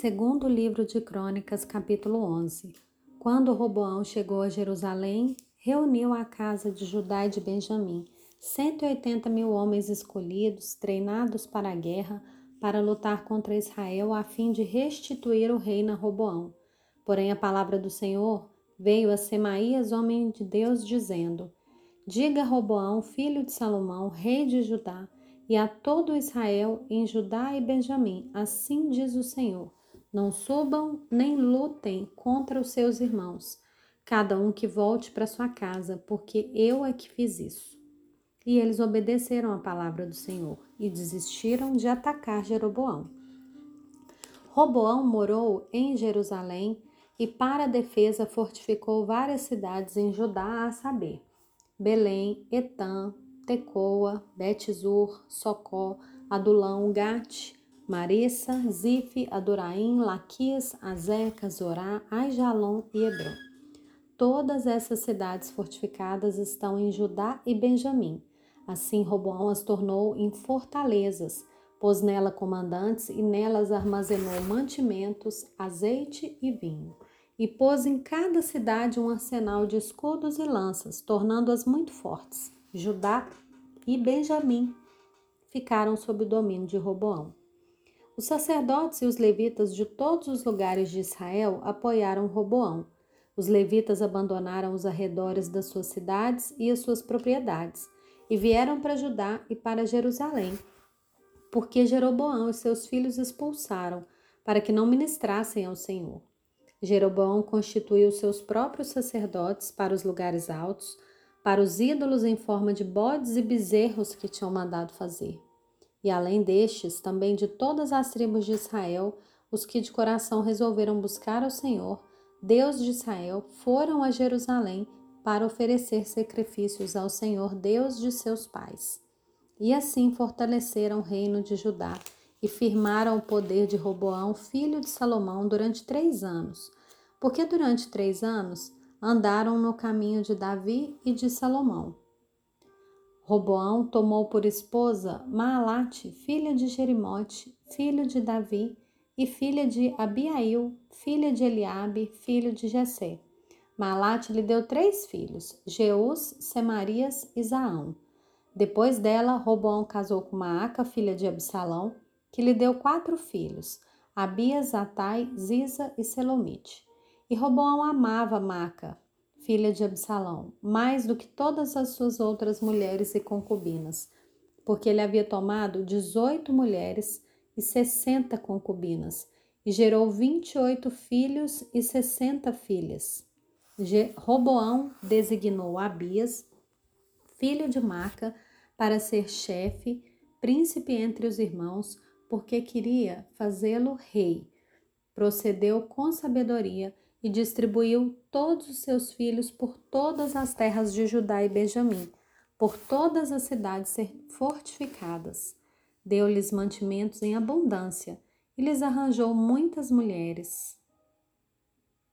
Segundo livro de Crônicas, capítulo 11. Quando Roboão chegou a Jerusalém, reuniu a casa de Judá e de Benjamim, 180 mil homens escolhidos, treinados para a guerra, para lutar contra Israel, a fim de restituir o reino a Roboão. Porém, a palavra do Senhor veio a Semaías, homem de Deus, dizendo: Diga a Roboão, filho de Salomão, rei de Judá, e a todo Israel em Judá e Benjamim, assim diz o Senhor: Não subam nem lutem contra os seus irmãos, cada um que volte para sua casa, porque eu é que fiz isso. E eles obedeceram à palavra do Senhor e desistiram de atacar Jeroboão. Roboão morou em Jerusalém e, para a defesa, fortificou várias cidades em Judá, a saber, Belém, Etã, Tecoa, Betzur, Socó, Adulão, Gate, Marissa, Zif, Aduraim, Laquias, Azeca, Zorá, Aijalon e Hebron. Todas essas cidades fortificadas estão em Judá e Benjamim. Assim Roboão as tornou em fortalezas, pôs nela comandantes e nelas armazenou mantimentos, azeite e vinho. E pôs em cada cidade um arsenal de escudos e lanças, tornando-as muito fortes. Judá e Benjamim ficaram sob o domínio de Roboão. Os sacerdotes e os levitas de todos os lugares de Israel apoiaram Roboão. Os levitas abandonaram os arredores das suas cidades e as suas propriedades e vieram para Judá e para Jerusalém, porque Jeroboão e seus filhos expulsaram, para que não ministrassem ao Senhor. Jeroboão constituiu seus próprios sacerdotes para os lugares altos, para os ídolos em forma de bodes e bezerros que tinham mandado fazer. E além destes, também de todas as tribos de Israel, os que de coração resolveram buscar ao Senhor, Deus de Israel, foram a Jerusalém para oferecer sacrifícios ao Senhor, Deus de seus pais. E assim fortaleceram o reino de Judá e firmaram o poder de Roboão, filho de Salomão, durante três anos. Porque durante três anos andaram no caminho de Davi e de Salomão. Roboão tomou por esposa Maalate, filha de Jerimote, filho de Davi, e filha de Abiail, filha de Eliabe, filho de Jessé. Maalate lhe deu três filhos, Jeus, Semarias e Zaão. Depois dela, Roboão casou com Maaca, filha de Absalão, que lhe deu quatro filhos, Abias, Atai, Ziza e Selomite. E Roboão amava Maca, filha de Absalão, mais do que todas as suas outras mulheres e concubinas, porque ele havia tomado dezoito mulheres e sessenta concubinas, e gerou vinte e oito filhos e sessenta filhas. Roboão designou Abias, filho de Maca, para ser chefe, príncipe entre os irmãos, porque queria fazê-lo rei. Procedeu com sabedoria e distribuiu todos os seus filhos por todas as terras de Judá e Benjamim, por todas as cidades fortificadas. Deu-lhes mantimentos em abundância e lhes arranjou muitas mulheres.